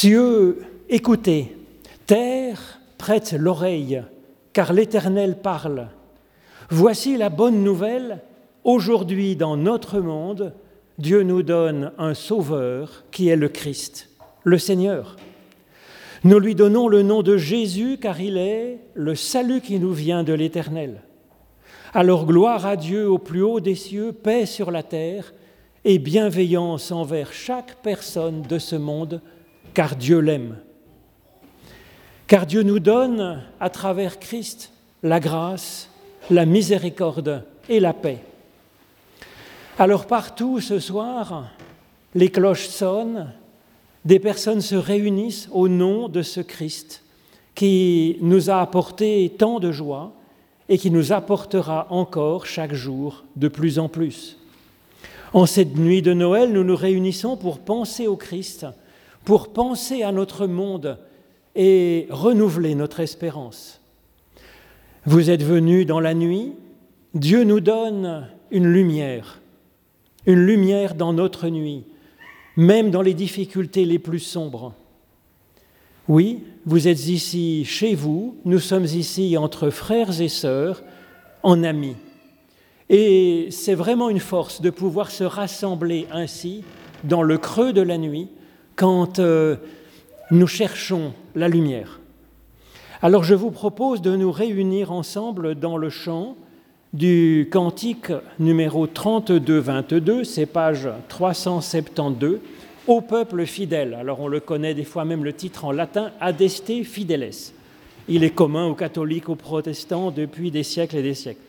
Cieux, écoutez, terre, prête l'oreille, car l'Éternel parle. Voici la bonne nouvelle, aujourd'hui dans notre monde, Dieu nous donne un Sauveur qui est le Christ, le Seigneur. Nous lui donnons le nom de Jésus car il est le salut qui nous vient de l'Éternel. Alors gloire à Dieu au plus haut des cieux, paix sur la terre et bienveillance envers chaque personne de ce monde, car Dieu l'aime. Car Dieu nous donne, à travers Christ, la grâce, la miséricorde et la paix. Alors partout ce soir, les cloches sonnent, des personnes se réunissent au nom de ce Christ qui nous a apporté tant de joie et qui nous apportera encore chaque jour de plus en plus. En cette nuit de Noël, nous nous réunissons pour penser au Christ, pour penser à notre monde et renouveler notre espérance. Vous êtes venus dans la nuit, Dieu nous donne une lumière une lumière dans notre nuit, même dans les difficultés les plus sombres. Oui, vous êtes ici chez vous, nous sommes ici entre frères et sœurs, en amis. Et c'est vraiment une force de pouvoir se rassembler ainsi dans le creux de la nuit quand euh, nous cherchons la lumière. Alors je vous propose de nous réunir ensemble dans le chant du cantique numéro 32-22, c'est page 372, au peuple fidèle. Alors on le connaît des fois même le titre en latin, Adeste Fideles. Il est commun aux catholiques, aux protestants depuis des siècles et des siècles.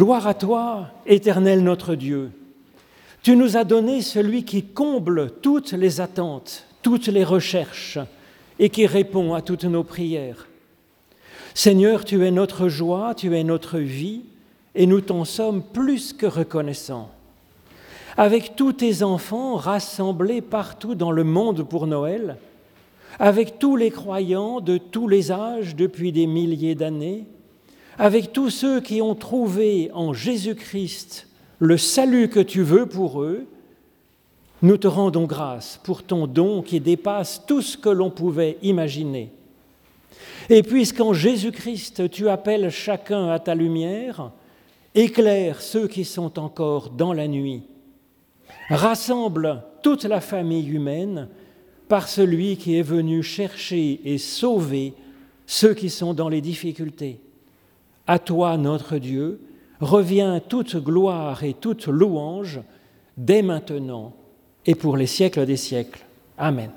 Gloire à toi, éternel notre Dieu. Tu nous as donné celui qui comble toutes les attentes, toutes les recherches et qui répond à toutes nos prières. Seigneur, tu es notre joie, tu es notre vie, et nous t'en sommes plus que reconnaissants. Avec tous tes enfants rassemblés partout dans le monde pour Noël, avec tous les croyants de tous les âges depuis des milliers d'années, avec tous ceux qui ont trouvé en Jésus-Christ le salut que tu veux pour eux, nous te rendons grâce pour ton don qui dépasse tout ce que l'on pouvait imaginer. Et puisqu'en Jésus-Christ tu appelles chacun à ta lumière, éclaire ceux qui sont encore dans la nuit. Rassemble toute la famille humaine par celui qui est venu chercher et sauver ceux qui sont dans les difficultés. À toi, notre Dieu, revient toute gloire et toute louange dès maintenant et pour les siècles des siècles. Amen.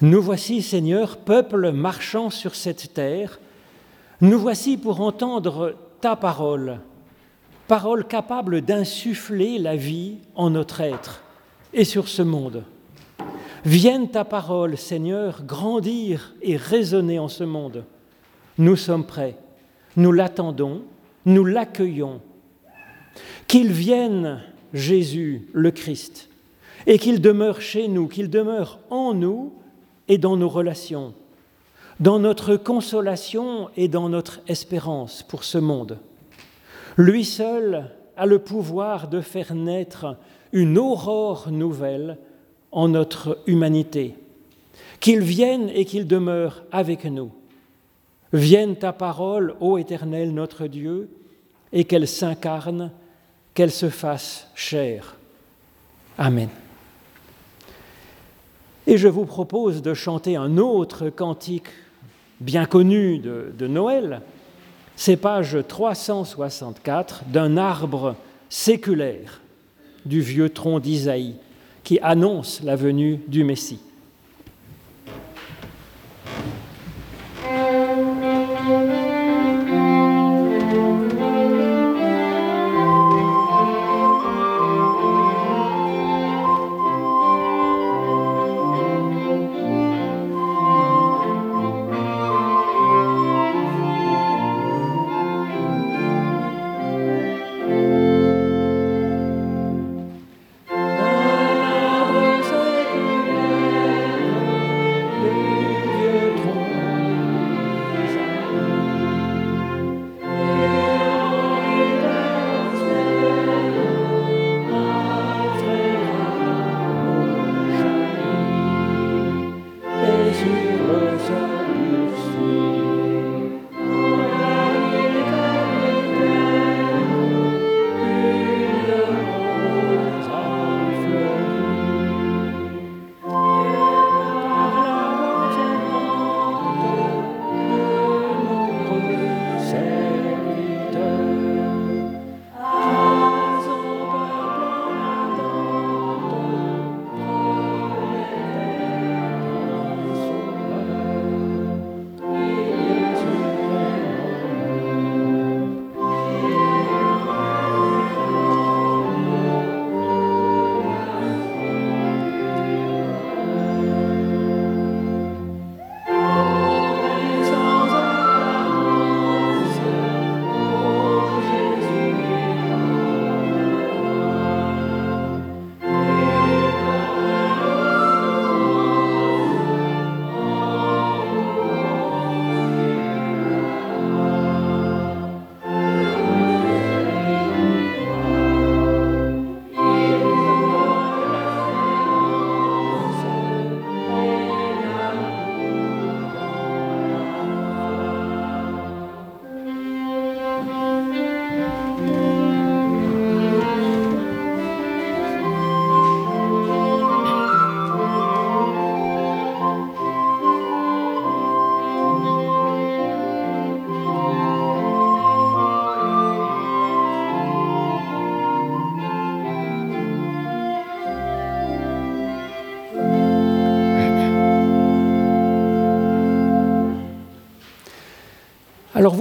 Nous voici, Seigneur, peuple marchant sur cette terre, nous voici pour entendre ta parole, parole capable d'insuffler la vie en notre être et sur ce monde. Vienne ta parole, Seigneur, grandir et résonner en ce monde. Nous sommes prêts, nous l'attendons, nous l'accueillons. Qu'il vienne, Jésus, le Christ, et qu'il demeure chez nous, qu'il demeure en nous et dans nos relations, dans notre consolation et dans notre espérance pour ce monde. Lui seul a le pouvoir de faire naître une aurore nouvelle en notre humanité. Qu'il vienne et qu'il demeure avec nous. Vienne ta parole, ô Éternel notre Dieu, et qu'elle s'incarne, qu'elle se fasse chair. Amen. Et je vous propose de chanter un autre cantique bien connu de, Noël. C'est page 364 d'un arbre séculaire du vieux tronc d'Isaïe qui annonce la venue du Messie.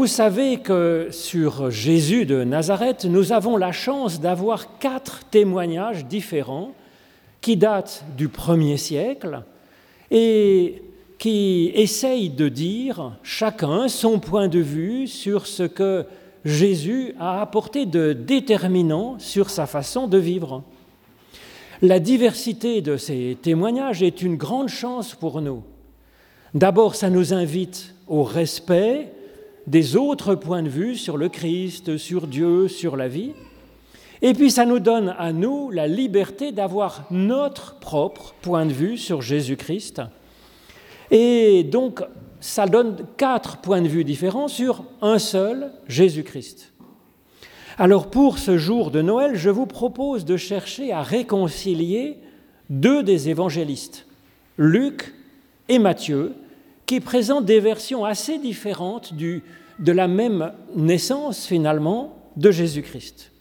Vous savez que sur Jésus de Nazareth, nous avons la chance d'avoir quatre témoignages différents qui datent du premier siècle et qui essayent de dire chacun son point de vue sur ce que Jésus a apporté de déterminant sur sa façon de vivre. La diversité de ces témoignages est une grande chance pour nous. D'abord, ça nous invite au respect des autres points de vue sur le Christ, sur Dieu, sur la vie. Et puis ça nous donne à nous la liberté d'avoir notre propre point de vue sur Jésus-Christ. Et donc ça donne quatre points de vue différents sur un seul Jésus-Christ. Alors pour ce jour de Noël, je vous propose de chercher à réconcilier deux des évangélistes, Luc et Matthieu, qui présentent des versions assez différentes de la même naissance finalement de Jésus-Christ.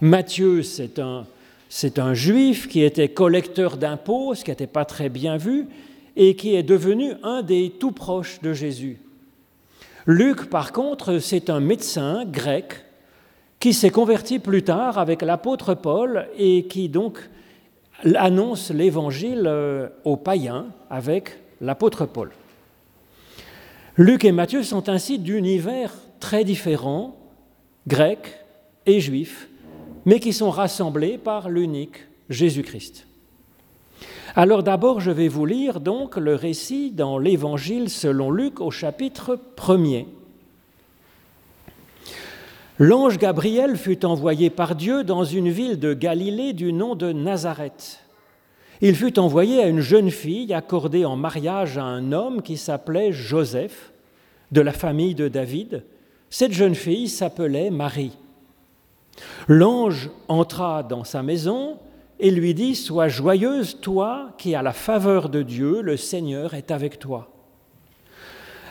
Matthieu, c'est un, c'est un juif qui était collecteur d'impôts, ce qui n'était pas très bien vu, et qui est devenu un des tout proches de Jésus. Luc, par contre, c'est un médecin grec qui s'est converti plus tard avec l'apôtre Paul et qui donc annonce l'évangile euh, aux païens avec l'apôtre Paul. Luc et Matthieu sont ainsi d'univers très différents, grecs et juifs, mais qui sont rassemblés par l'unique Jésus-Christ. Alors d'abord, je vais vous lire donc le récit dans l'Évangile selon Luc au chapitre 1er. L'ange Gabriel fut envoyé par Dieu dans une ville de Galilée du nom de Nazareth. Il fut envoyé à une jeune fille accordée en mariage à un homme qui s'appelait Joseph, de la famille de David. Cette jeune fille s'appelait Marie. L'ange entra dans sa maison et lui dit, Sois joyeuse, toi qui as la faveur de Dieu, le Seigneur est avec toi.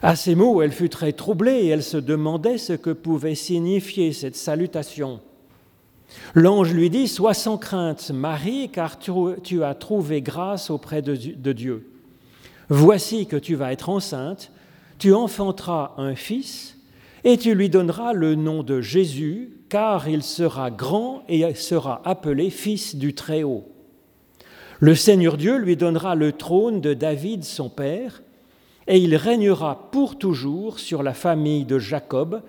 À ces mots, elle fut très troublée et elle se demandait ce que pouvait signifier cette salutation. L'ange lui dit, Sois sans crainte, Marie, car tu, as trouvé grâce auprès de, Dieu. Voici que tu vas être enceinte, tu enfanteras un fils, et tu lui donneras le nom de Jésus, car il sera grand et sera appelé Fils du Très-Haut. Le Seigneur Dieu lui donnera le trône de David son père, et il régnera pour toujours sur la famille de Jacob,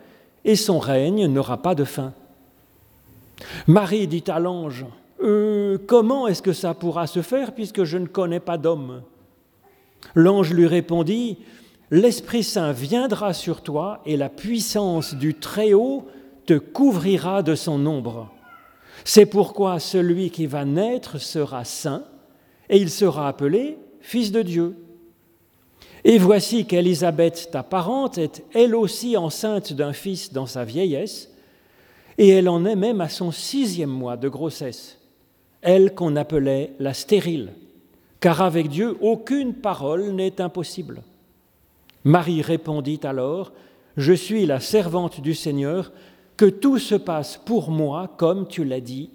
et son règne n'aura pas de fin. Marie dit à l'ange, euh, Comment est-ce que ça pourra se faire puisque je ne connais pas d'homme? L'ange lui répondit, L'Esprit Saint viendra sur toi et la puissance du Très-Haut te couvrira de son ombre. C'est pourquoi celui qui va naître sera saint et il sera appelé Fils de Dieu. Et voici qu'Élisabeth, ta parente, est elle aussi enceinte d'un fils dans sa vieillesse, et elle en est même à son sixième mois de grossesse, elle qu'on appelait la stérile, car avec Dieu aucune parole n'est impossible. Marie répondit alors, Je suis la servante du Seigneur, que tout se passe pour moi comme tu l'as dit,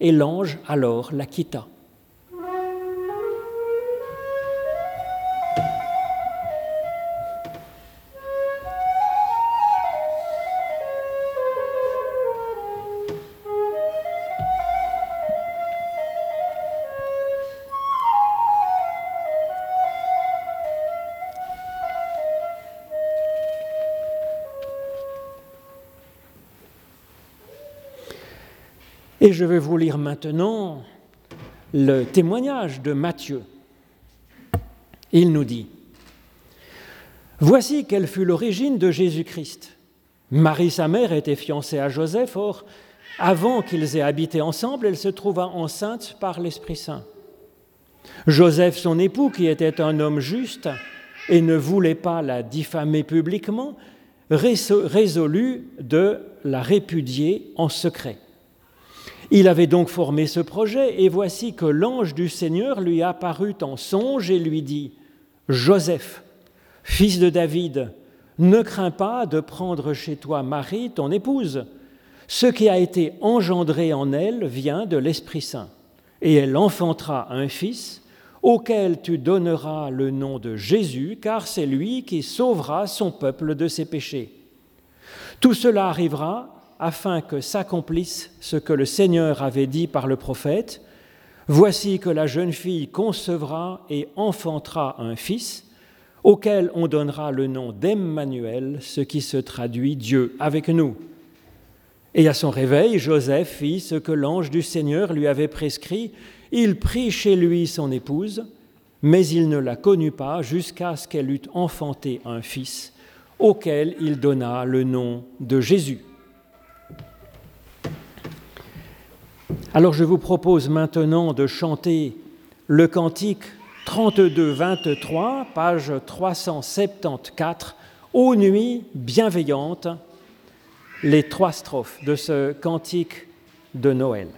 et l'ange alors la quitta. Et je vais vous lire maintenant le témoignage de Matthieu. Il nous dit, Voici quelle fut l'origine de Jésus-Christ. Marie, sa mère, était fiancée à Joseph, or, avant qu'ils aient habité ensemble, elle se trouva enceinte par l'Esprit Saint. Joseph, son époux, qui était un homme juste et ne voulait pas la diffamer publiquement, résolut de la répudier en secret. Il avait donc formé ce projet, et voici que l'ange du Seigneur lui apparut en songe et lui dit, Joseph, fils de David, ne crains pas de prendre chez toi Marie, ton épouse. Ce qui a été engendré en elle vient de l'Esprit Saint, et elle enfantera un fils auquel tu donneras le nom de Jésus, car c'est lui qui sauvera son peuple de ses péchés. Tout cela arrivera afin que s'accomplisse ce que le Seigneur avait dit par le prophète. Voici que la jeune fille concevra et enfantera un fils, auquel on donnera le nom d'Emmanuel, ce qui se traduit Dieu avec nous. Et à son réveil, Joseph fit ce que l'ange du Seigneur lui avait prescrit. Il prit chez lui son épouse, mais il ne la connut pas jusqu'à ce qu'elle eût enfanté un fils, auquel il donna le nom de Jésus. Alors je vous propose maintenant de chanter le cantique 32-23, page 374, Ô nuit bienveillante, les trois strophes de ce cantique de Noël.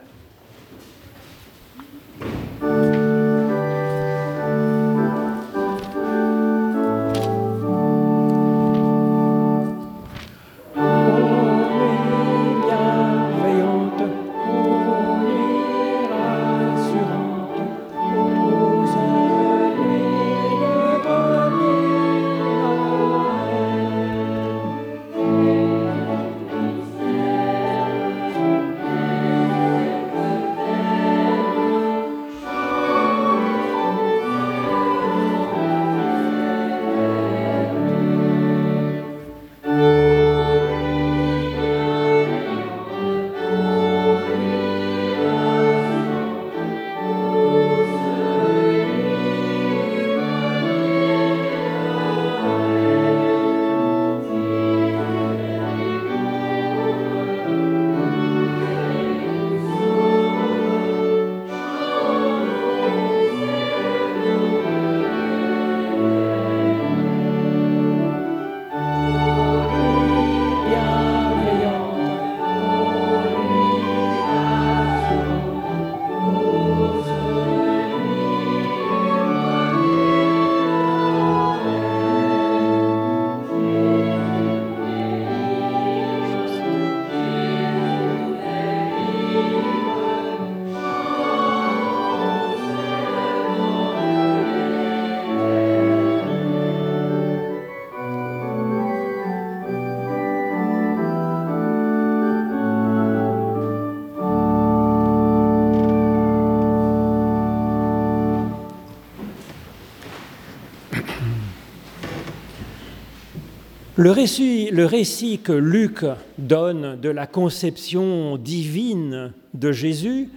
Le récit, que Luc donne de la conception divine de Jésus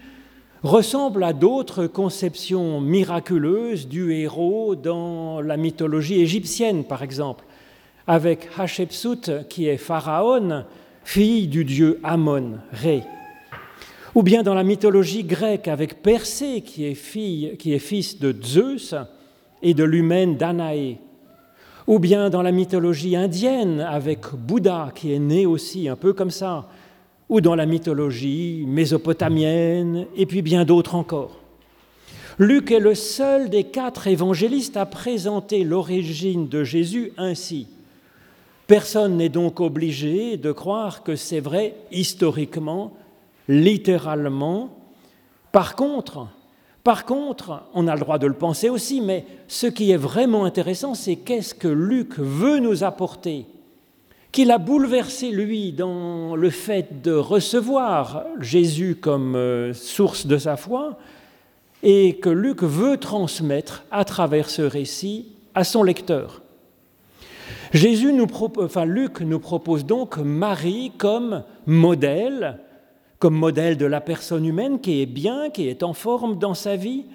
ressemble à d'autres conceptions miraculeuses du héros dans la mythologie égyptienne, par exemple, avec Hatshepsut, qui est Pharaon, fille du dieu Amon, Ré. Ou bien dans la mythologie grecque avec Persée, qui est, qui est fils de Zeus et de l'humaine Danaé ou bien dans la mythologie indienne avec Bouddha qui est né aussi un peu comme ça, ou dans la mythologie mésopotamienne, et puis bien d'autres encore. Luc est le seul des quatre évangélistes à présenter l'origine de Jésus ainsi. Personne n'est donc obligé de croire que c'est vrai historiquement, littéralement. Par contre, par contre, on a le droit de le penser aussi, mais ce qui est vraiment intéressant, c'est qu'est-ce que Luc veut nous apporter? Qu'il a bouleversé, lui, dans le fait de recevoir Jésus comme euh, source de sa foi, et que Luc veut transmettre à travers ce récit à son lecteur. Jésus Luc nous propose donc Marie comme modèle comme modèle de la personne humaine qui est bien, qui est en forme dans sa vie,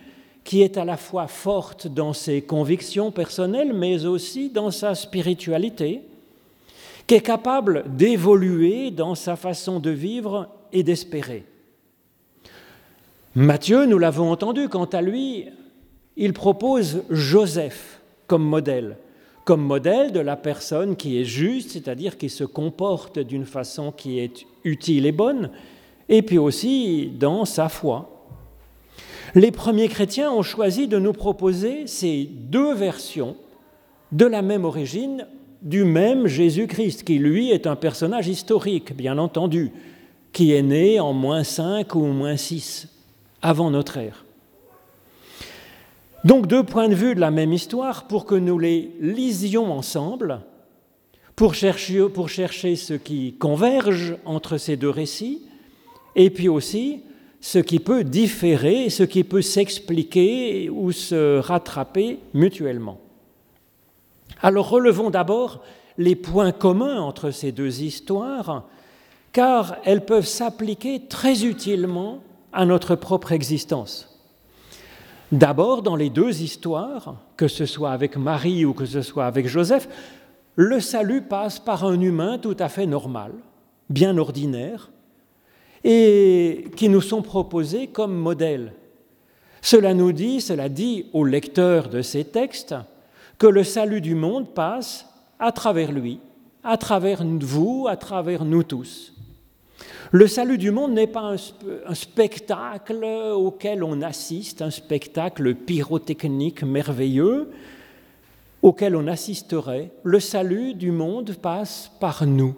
qui est à la fois forte dans ses convictions personnelles, mais aussi dans sa spiritualité, qui est capable d'évoluer dans sa façon de vivre et d'espérer. Matthieu, nous l'avons entendu, quant à lui, il propose Joseph comme modèle, comme modèle de la personne qui est juste, c'est-à-dire qui se comporte d'une façon qui est utile et bonne, et puis aussi dans sa foi. Les premiers chrétiens ont choisi de nous proposer ces deux versions de la même origine du même Jésus-Christ, qui lui est un personnage historique, bien entendu, qui est né en moins 5 ou moins 6 avant notre ère. Donc deux points de vue de la même histoire pour que nous les lisions ensemble, pour chercher, pour chercher ce qui converge entre ces deux récits, et puis aussi ce qui peut différer, ce qui peut s'expliquer ou se rattraper mutuellement. Alors relevons d'abord les points communs entre ces deux histoires, car elles peuvent s'appliquer très utilement à notre propre existence. D'abord, dans les deux histoires, que ce soit avec Marie ou que ce soit avec Joseph, le salut passe par un humain tout à fait normal, bien ordinaire, et qui nous sont proposés comme modèle. Cela nous dit, cela dit aux lecteurs de ces textes, que le salut du monde passe à travers lui, à travers vous, à travers nous tous. Le salut du monde n'est pas un, spectacle auquel on assiste, un spectacle pyrotechnique merveilleux auquel on assisterait. Le salut du monde passe par nous.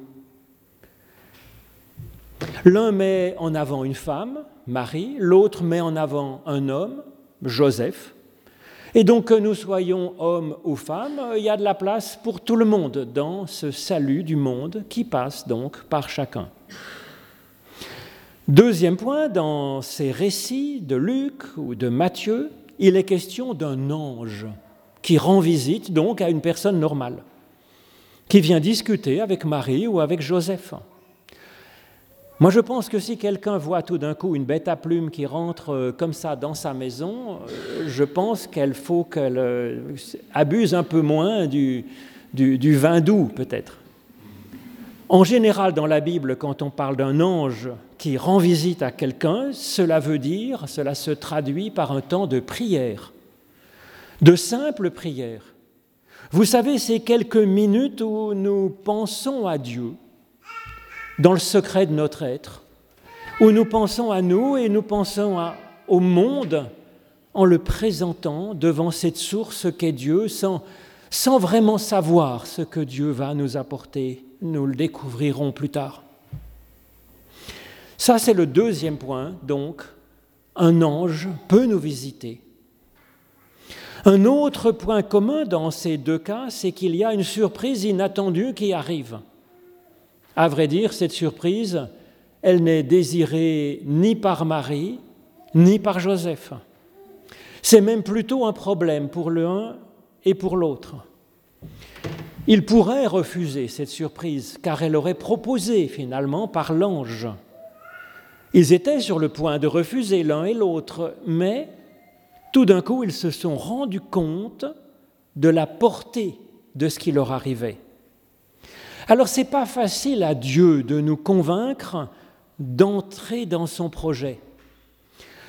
L'un met en avant une femme, Marie, l'autre met en avant un homme, Joseph. Et donc que nous soyons hommes ou femmes, il y a de la place pour tout le monde dans ce salut du monde qui passe donc par chacun. Deuxième point, dans ces récits de Luc ou de Matthieu, il est question d'un ange qui rend visite donc à une personne normale, qui vient discuter avec Marie ou avec Joseph. Moi, je pense que si quelqu'un voit tout d'un coup une bête à plumes qui rentre euh, comme ça dans sa maison, euh, je pense qu'il faut qu'elle euh, abuse un peu moins du, du, vin doux, peut-être. En général, dans la Bible, quand on parle d'un ange qui rend visite à quelqu'un, cela veut dire, cela se traduit par un temps de prière, de simple prière. Vous savez, c'est quelques minutes où nous pensons à Dieu, dans le secret de notre être, où nous pensons à nous et nous pensons au monde en le présentant devant cette source qu'est Dieu, sans, sans vraiment savoir ce que Dieu va nous apporter. Nous le découvrirons plus tard. Ça, c'est le deuxième point, donc, un ange peut nous visiter. Un autre point commun dans ces deux cas, c'est qu'il y a une surprise inattendue qui arrive. À vrai dire, cette surprise, elle n'est désirée ni par Marie, ni par Joseph. C'est même plutôt un problème pour l'un et pour l'autre. Il pourrait refuser cette surprise, car elle aurait proposé finalement par l'ange. Ils étaient sur le point de refuser l'un et l'autre, mais tout d'un coup, ils se sont rendus compte de la portée de ce qui leur arrivait. Alors ce n'est pas facile à Dieu de nous convaincre d'entrer dans son projet.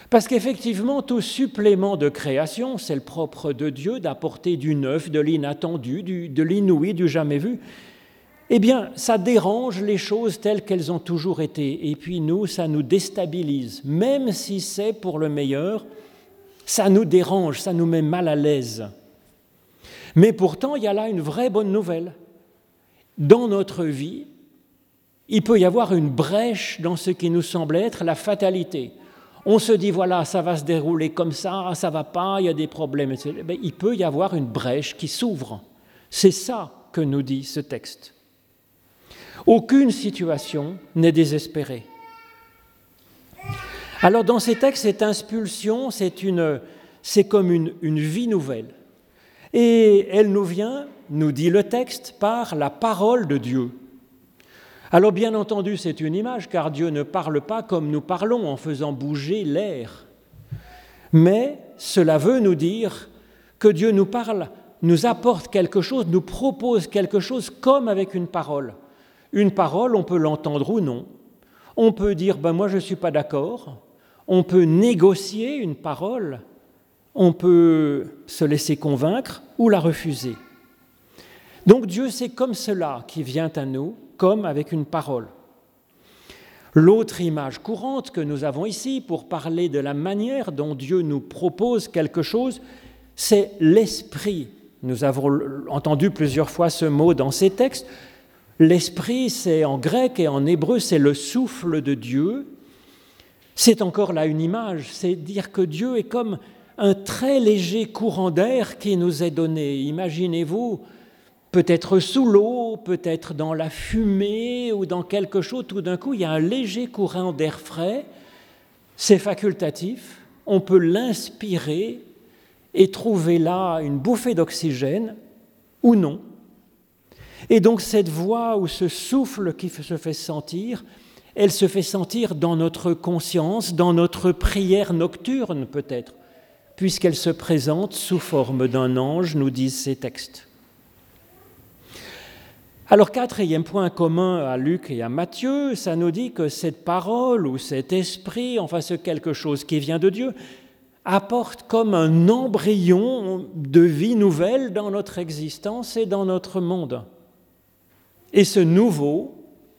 Parce qu'effectivement, tout supplément de création, c'est le propre de Dieu d'apporter du neuf, de l'inattendu, de l'inouï, du jamais vu. Eh bien, ça dérange les choses telles qu'elles ont toujours été. Et puis nous, ça nous déstabilise. Même si c'est pour le meilleur, ça nous dérange, ça nous met mal à l'aise. Mais pourtant, il y a là une vraie bonne nouvelle dans notre vie, il peut y avoir une brèche dans ce qui nous semble être la fatalité. On se dit, voilà, ça va se dérouler comme ça, ça va pas, il y a des problèmes. Mais il peut y avoir une brèche qui s'ouvre. C'est ça que nous dit ce texte. Aucune situation n'est désespérée. Alors dans ces textes, cette impulsion, c'est comme une, une vie nouvelle. Et elle nous vient nous dit le texte, par la parole de Dieu. Alors bien entendu, c'est une image, car Dieu ne parle pas comme nous parlons en faisant bouger l'air. Mais cela veut nous dire que Dieu nous parle, nous apporte quelque chose, nous propose quelque chose comme avec une parole. Une parole, on peut l'entendre ou non. On peut dire, ben moi je ne suis pas d'accord. On peut négocier une parole. On peut se laisser convaincre ou la refuser. Donc Dieu, c'est comme cela qui vient à nous, comme avec une parole. L'autre image courante que nous avons ici pour parler de la manière dont Dieu nous propose quelque chose, c'est l'esprit. Nous avons entendu plusieurs fois ce mot dans ces textes. L'esprit, c'est en grec et en hébreu, c'est le souffle de Dieu. C'est encore là une image, c'est dire que Dieu est comme un très léger courant d'air qui nous est donné. Imaginez-vous peut-être sous l'eau, peut-être dans la fumée ou dans quelque chose, tout d'un coup, il y a un léger courant d'air frais, c'est facultatif, on peut l'inspirer et trouver là une bouffée d'oxygène ou non. Et donc cette voix ou ce souffle qui se fait sentir, elle se fait sentir dans notre conscience, dans notre prière nocturne peut-être, puisqu'elle se présente sous forme d'un ange, nous disent ces textes. Alors, quatrième point commun à Luc et à Matthieu, ça nous dit que cette parole ou cet esprit, enfin ce quelque chose qui vient de Dieu, apporte comme un embryon de vie nouvelle dans notre existence et dans notre monde. Et ce nouveau,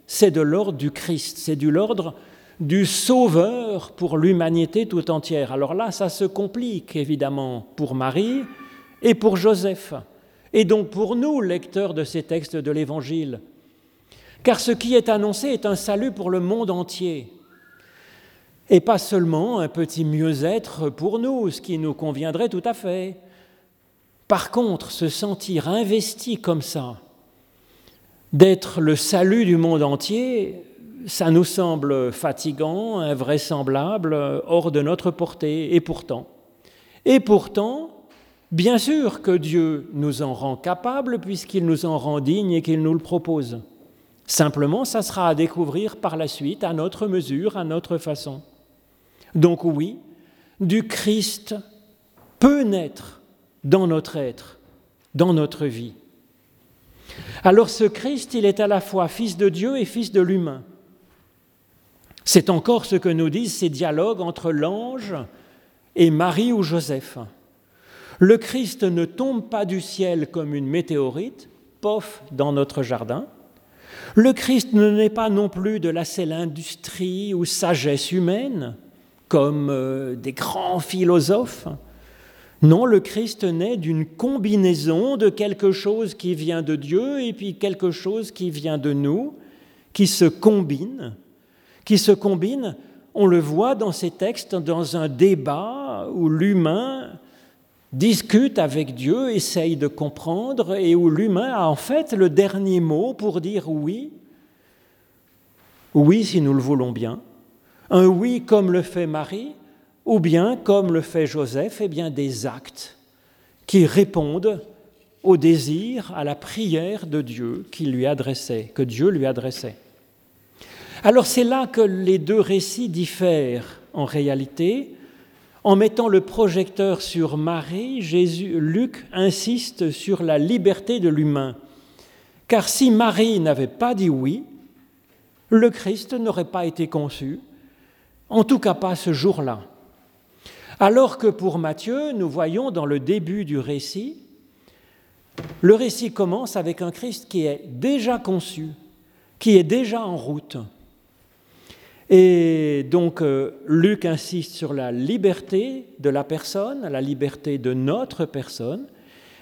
c'est de l'ordre du Christ, c'est de l'ordre du Sauveur pour l'humanité tout entière. Alors là, ça se complique évidemment pour Marie et pour Joseph et donc pour nous, lecteurs de ces textes de l'Évangile. Car ce qui est annoncé est un salut pour le monde entier, et pas seulement un petit mieux-être pour nous, ce qui nous conviendrait tout à fait. Par contre, se sentir investi comme ça, d'être le salut du monde entier, ça nous semble fatigant, invraisemblable, hors de notre portée, et pourtant. Et pourtant, Bien sûr que Dieu nous en rend capables puisqu'il nous en rend dignes et qu'il nous le propose. Simplement, ça sera à découvrir par la suite, à notre mesure, à notre façon. Donc oui, du Christ peut naître dans notre être, dans notre vie. Alors ce Christ, il est à la fois fils de Dieu et fils de l'humain. C'est encore ce que nous disent ces dialogues entre l'ange et Marie ou Joseph. Le Christ ne tombe pas du ciel comme une météorite, pof, dans notre jardin. Le Christ ne naît pas non plus de la seule industrie ou sagesse humaine, comme euh, des grands philosophes. Non, le Christ naît d'une combinaison de quelque chose qui vient de Dieu et puis quelque chose qui vient de nous, qui se combine, qui se combine, on le voit dans ces textes, dans un débat où l'humain discute avec Dieu, essaye de comprendre, et où l'humain a en fait le dernier mot pour dire oui, oui si nous le voulons bien, un oui comme le fait Marie, ou bien comme le fait Joseph, et eh bien des actes qui répondent au désir, à la prière de Dieu qui lui adressait, que Dieu lui adressait. Alors c'est là que les deux récits diffèrent en réalité, en mettant le projecteur sur Marie, Jésus, Luc insiste sur la liberté de l'humain. Car si Marie n'avait pas dit oui, le Christ n'aurait pas été conçu, en tout cas pas ce jour-là. Alors que pour Matthieu, nous voyons dans le début du récit, le récit commence avec un Christ qui est déjà conçu, qui est déjà en route. Et donc euh, Luc insiste sur la liberté de la personne, la liberté de notre personne,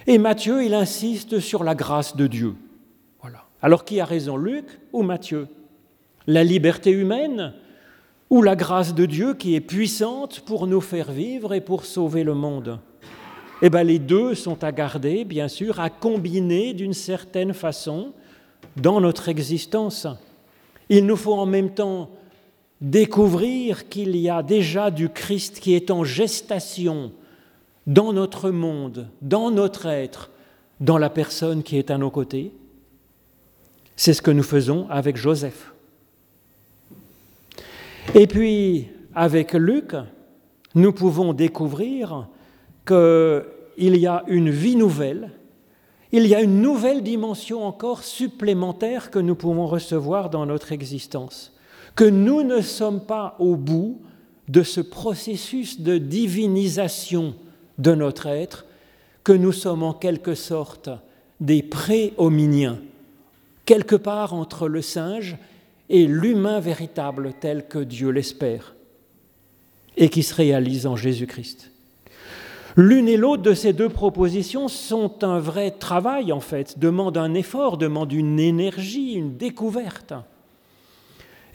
et Matthieu, il insiste sur la grâce de Dieu. Voilà. Alors qui a raison, Luc ou Matthieu? La liberté humaine ou la grâce de Dieu qui est puissante pour nous faire vivre et pour sauver le monde? Eh bien, les deux sont à garder, bien sûr, à combiner d'une certaine façon dans notre existence. Il nous faut en même temps découvrir qu'il y a déjà du Christ qui est en gestation dans notre monde, dans notre être, dans la personne qui est à nos côtés. C'est ce que nous faisons avec Joseph. Et puis, avec Luc, nous pouvons découvrir qu'il y a une vie nouvelle, il y a une nouvelle dimension encore supplémentaire que nous pouvons recevoir dans notre existence que nous ne sommes pas au bout de ce processus de divinisation de notre être, que nous sommes en quelque sorte des pré-hominiens, quelque part entre le singe et l'humain véritable tel que Dieu l'espère, et qui se réalise en Jésus-Christ. L'une et l'autre de ces deux propositions sont un vrai travail, en fait, demandent un effort, demandent une énergie, une découverte.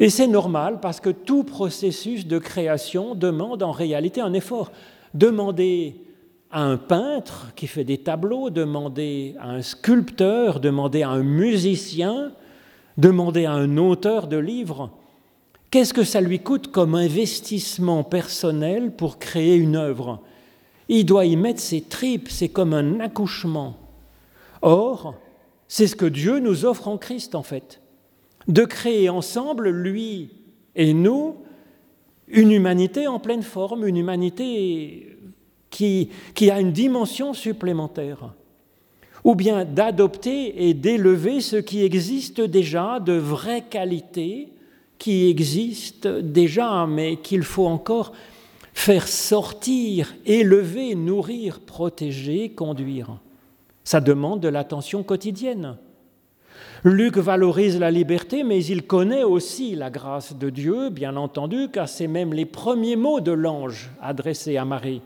Et c'est normal parce que tout processus de création demande en réalité un effort. Demandez à un peintre qui fait des tableaux, demander à un sculpteur, demander à un musicien, demander à un auteur de livres, qu'est-ce que ça lui coûte comme investissement personnel pour créer une œuvre? Il doit y mettre ses tripes, c'est comme un accouchement. Or, c'est ce que Dieu nous offre en Christ en fait, de créer ensemble, lui et nous, une humanité en pleine forme, une humanité qui, qui a une dimension supplémentaire, ou bien d'adopter et d'élever ce qui existe déjà de vraie qualité, qui existe déjà, mais qu'il faut encore faire sortir, élever, nourrir, protéger, conduire. Ça demande de l'attention quotidienne. Luc valorise la liberté, mais il connaît aussi la grâce de Dieu, bien entendu, car c'est même les premiers mots de l'ange adressés à Marie.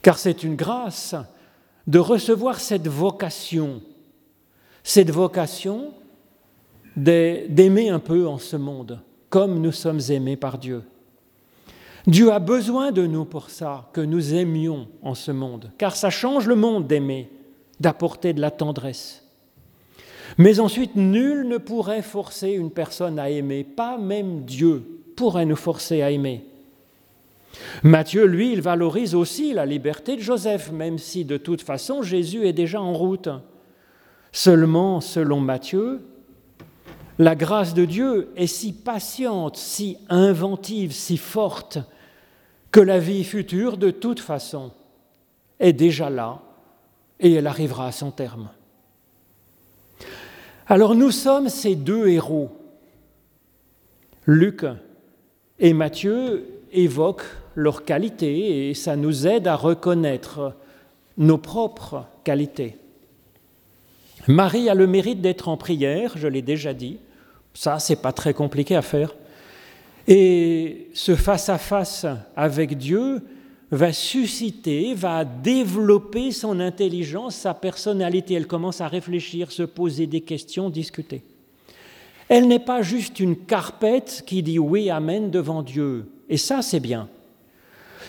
Car c'est une grâce de recevoir cette vocation, cette vocation d'aimer un peu en ce monde, comme nous sommes aimés par Dieu. Dieu a besoin de nous pour ça, que nous aimions en ce monde, car ça change le monde d'aimer, d'apporter de la tendresse. Mais ensuite, nul ne pourrait forcer une personne à aimer, pas même Dieu pourrait nous forcer à aimer. Matthieu, lui, il valorise aussi la liberté de Joseph, même si de toute façon Jésus est déjà en route. Seulement, selon Matthieu, la grâce de Dieu est si patiente, si inventive, si forte, que la vie future, de toute façon, est déjà là et elle arrivera à son terme. Alors nous sommes ces deux héros. Luc et Matthieu évoquent leurs qualités et ça nous aide à reconnaître nos propres qualités. Marie a le mérite d'être en prière, je l'ai déjà dit. Ça, c'est pas très compliqué à faire. Et ce face-à-face -face avec Dieu va susciter, va développer son intelligence, sa personnalité. Elle commence à réfléchir, se poser des questions, discuter. Elle n'est pas juste une carpette qui dit oui, amen devant Dieu. Et ça, c'est bien.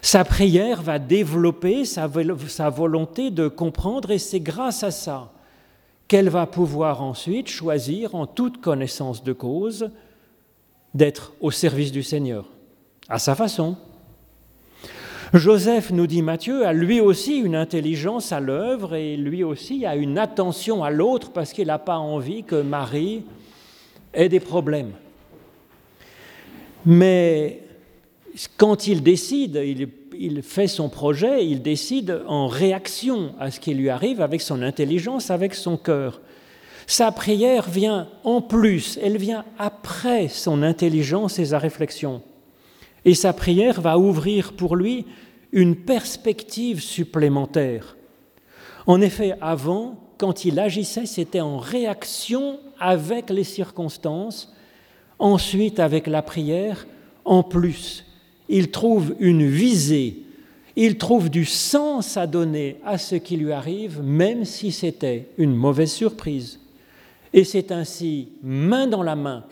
Sa prière va développer sa, sa volonté de comprendre et c'est grâce à ça qu'elle va pouvoir ensuite choisir en toute connaissance de cause d'être au service du Seigneur, à sa façon, Joseph, nous dit Matthieu, a lui aussi une intelligence à l'œuvre et lui aussi a une attention à l'autre parce qu'il n'a pas envie que Marie ait des problèmes. Mais quand il décide, il, fait son projet, il décide en réaction à ce qui lui arrive avec son intelligence, avec son cœur. Sa prière vient en plus, elle vient après son intelligence et sa réflexion. Et sa prière va ouvrir pour lui une perspective supplémentaire. En effet, avant, quand il agissait, c'était en réaction avec les circonstances, ensuite avec la prière, en plus. Il trouve une visée, il trouve du sens à donner à ce qui lui arrive, même si c'était une mauvaise surprise. Et c'est ainsi, main dans la main,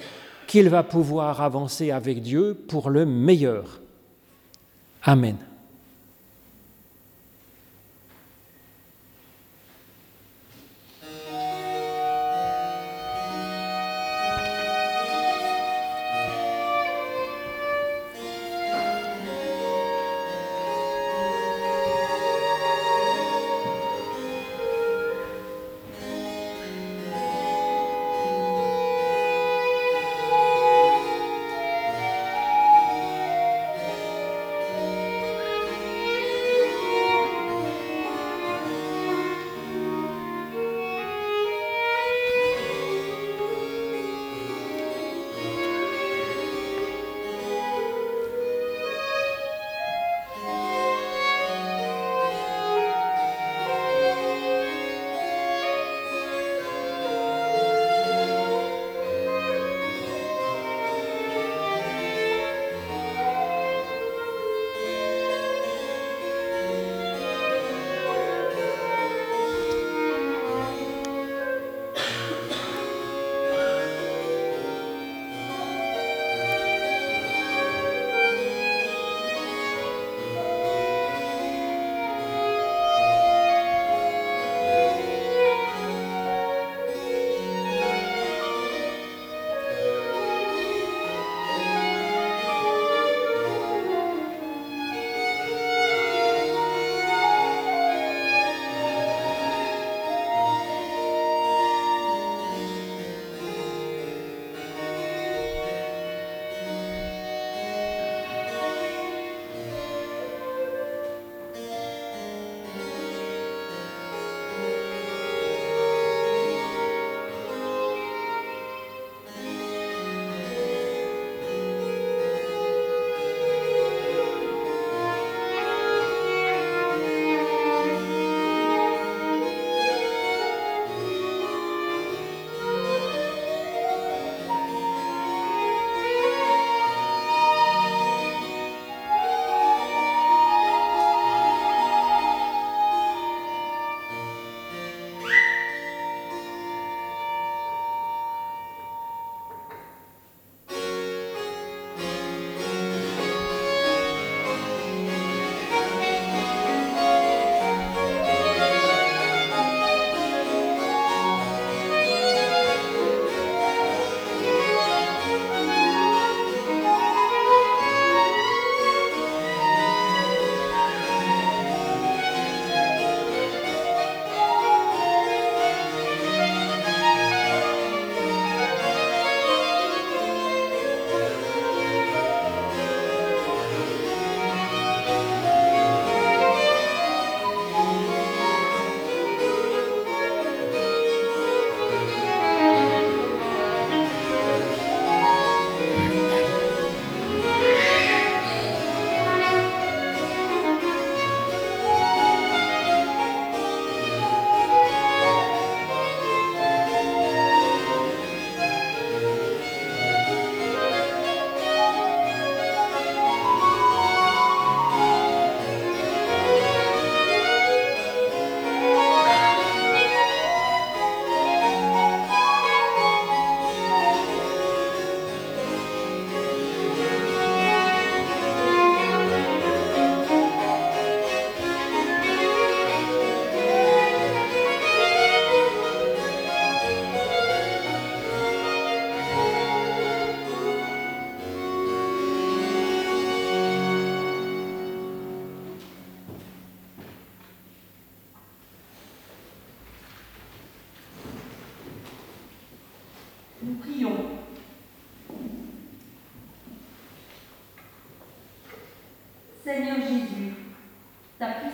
qu'il va pouvoir avancer avec Dieu pour le meilleur. Amen.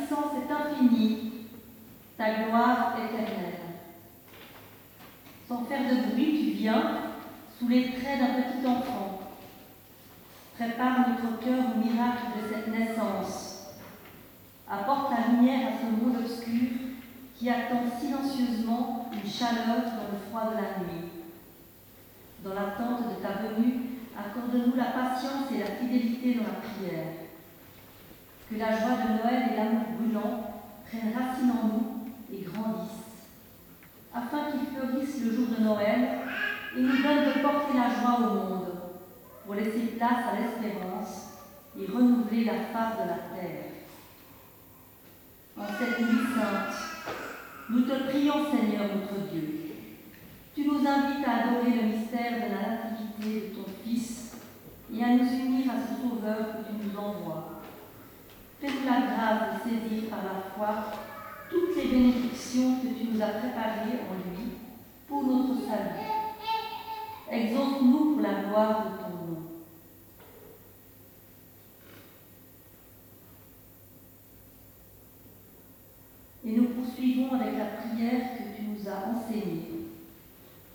Puissance est infinie, ta gloire éternelle. Sans faire de bruit, tu viens sous les traits d'un petit enfant. Prépare notre cœur au miracle de cette naissance. Apporte la lumière à ce monde obscur qui attend silencieusement une chaleur dans le froid de la nuit. Dans l'attente de ta venue, accorde-nous la patience et la fidélité dans la prière. Que la joie de Noël et l'amour brûlant prennent racine en nous et grandissent, afin qu'ils fleurissent le jour de Noël et nous donnent de porter la joie au monde, pour laisser place à l'espérance et renouveler la face de la terre. En cette nuit sainte, nous te prions, Seigneur notre Dieu. Tu nous invites à adorer le mystère de la nativité de ton Fils et à nous unir à ce Sauveur que tu nous envoies. Fais-nous la grâce de saisir par la foi toutes les bénédictions que tu nous as préparées en lui pour notre salut. Exauce-nous pour la gloire de ton nom. Et nous poursuivons avec la prière que tu nous as enseignée.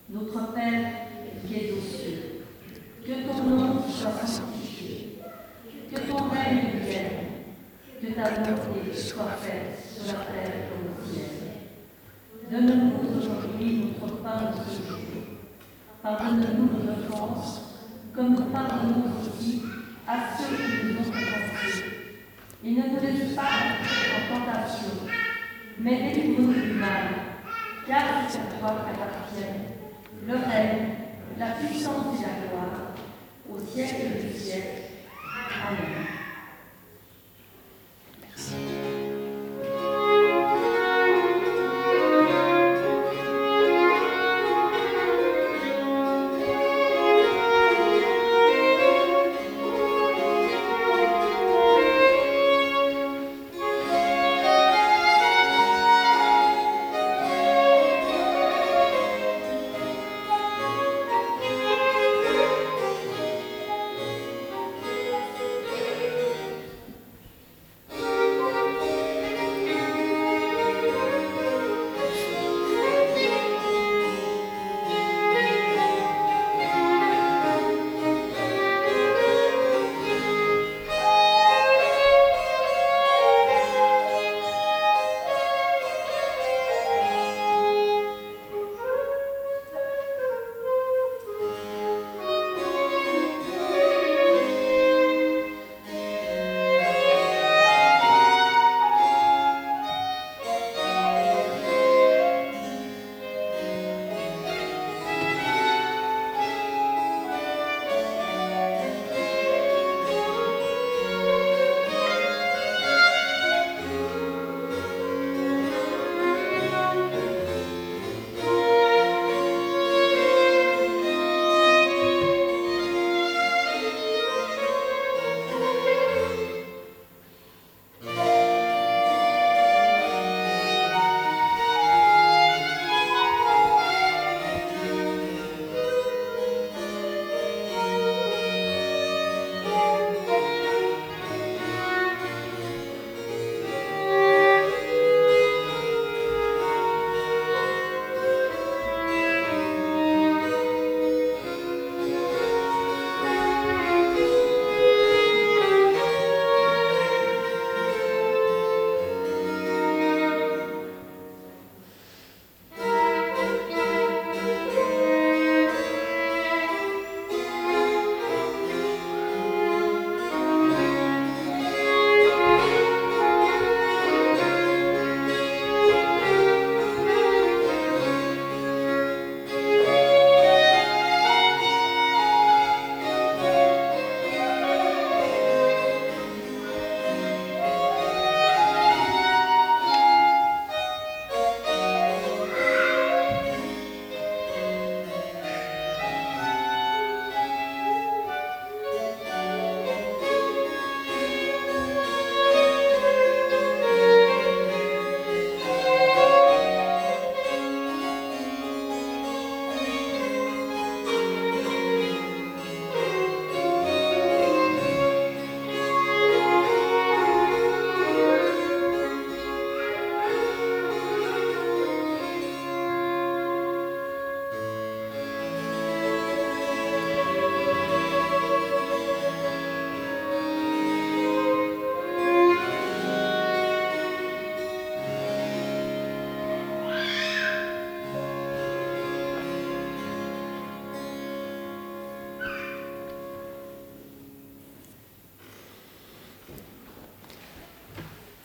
Notre Père qui es aux cieux, que ton nom soit sanctifié, que ton règne vienne, ta volonté soit faite sur la terre comme au ciel. Donne-nous aujourd'hui notre pain de ce jour. Pardonne-nous nos offenses, comme nous pardonnons aussi à ceux qui nous ont offensés. Et ne nous laisse pas en tentation, mais délivre-nous du mal, car c'est à toi qu'appartiennent le règne, la puissance et la gloire, au siècle du siècle. Amen.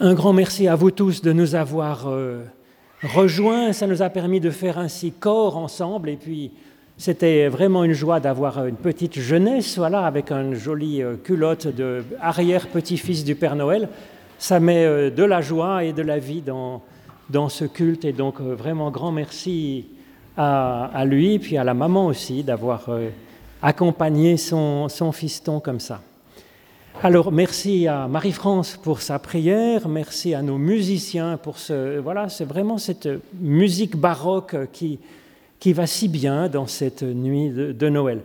Un grand merci à vous tous de nous avoir euh, rejoints. Ça nous a permis de faire ainsi corps ensemble. Et puis, c'était vraiment une joie d'avoir une petite jeunesse, voilà, avec un joli euh, culotte de arrière-petit-fils du Père Noël. Ça met euh, de la joie et de la vie dans, dans ce culte. Et donc, vraiment grand merci à, à, lui, puis à la maman aussi, d'avoir accompagné son, son fiston comme ça. Alors merci à Marie-France pour sa prière, merci à nos musiciens pour ce voilà, c'est vraiment cette musique baroque qui, qui va si bien dans cette nuit de, Noël.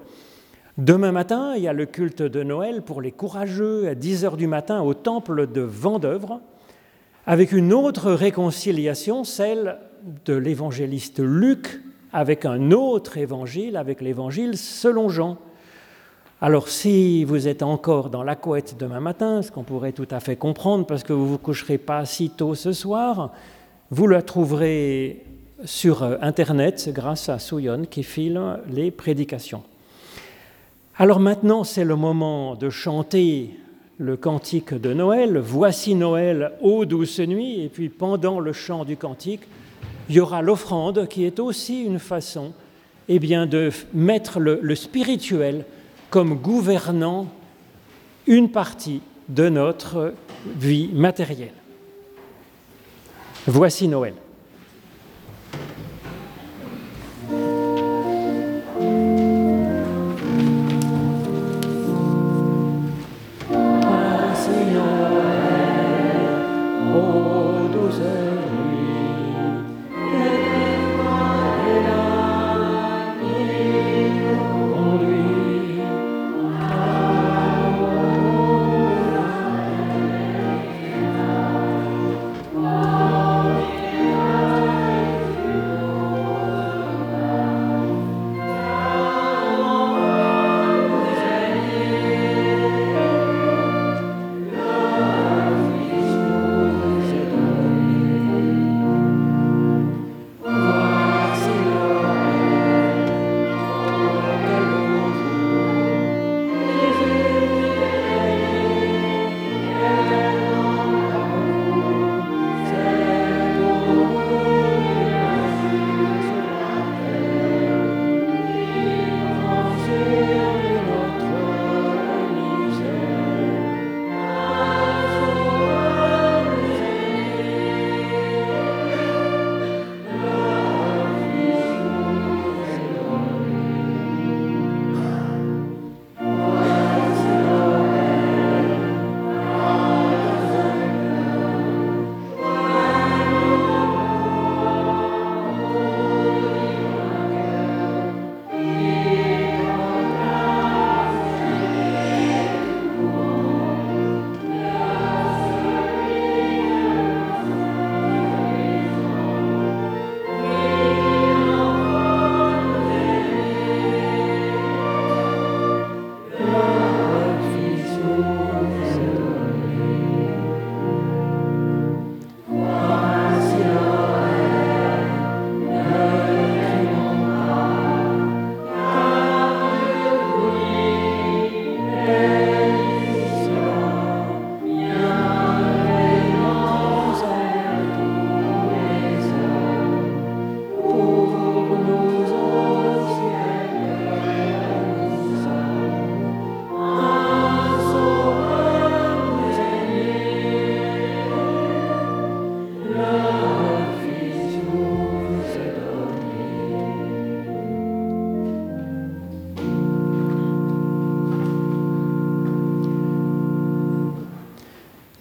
Demain matin, il y a le culte de Noël pour les courageux à 10 heures du matin au temple de Vendœuvre, avec une autre réconciliation, celle de l'évangéliste Luc avec un autre évangile, avec l'évangile selon Jean. Alors si vous êtes encore dans la couette demain matin, ce qu'on pourrait tout à fait comprendre parce que vous ne vous coucherez pas si tôt ce soir, vous la trouverez sur euh, Internet grâce à Souyon qui file les prédications. Alors maintenant, c'est le moment de chanter le cantique de Noël, Voici Noël, ô douce nuit, et puis pendant le chant du cantique, il y aura l'offrande qui est aussi une façon eh bien, de mettre le spirituel comme gouvernant une partie de notre vie matérielle. Voici Noël.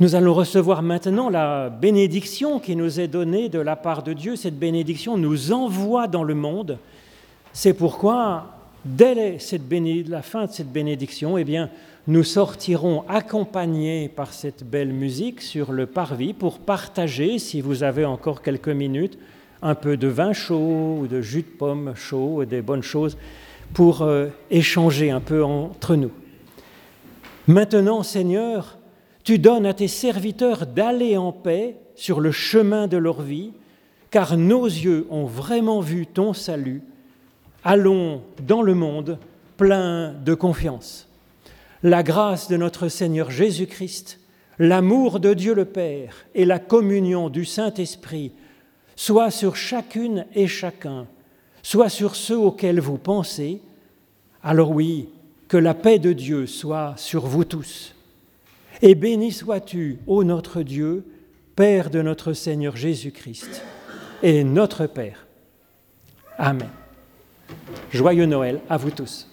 Nous allons recevoir maintenant la bénédiction qui nous est donnée de la part de Dieu. Cette bénédiction nous envoie dans le monde. C'est pourquoi, dès la fin de cette bénédiction, eh bien, nous sortirons accompagnés par cette belle musique sur le parvis pour partager, si vous avez encore quelques minutes, un peu de vin chaud ou de jus de pomme chaud des bonnes choses pour euh, échanger un peu entre nous. Maintenant, Seigneur, tu donnes à tes serviteurs d'aller en paix sur le chemin de leur vie, car nos yeux ont vraiment vu ton salut. Allons dans le monde plein de confiance. La grâce de notre Seigneur Jésus-Christ, l'amour de Dieu le Père et la communion du Saint-Esprit soient sur chacune et chacun, soit sur ceux auxquels vous pensez, alors oui, que la paix de Dieu soit sur vous tous. Et béni sois-tu, ô notre Dieu, Père de notre Seigneur Jésus-Christ, et notre Père. Amen. Joyeux Noël à vous tous.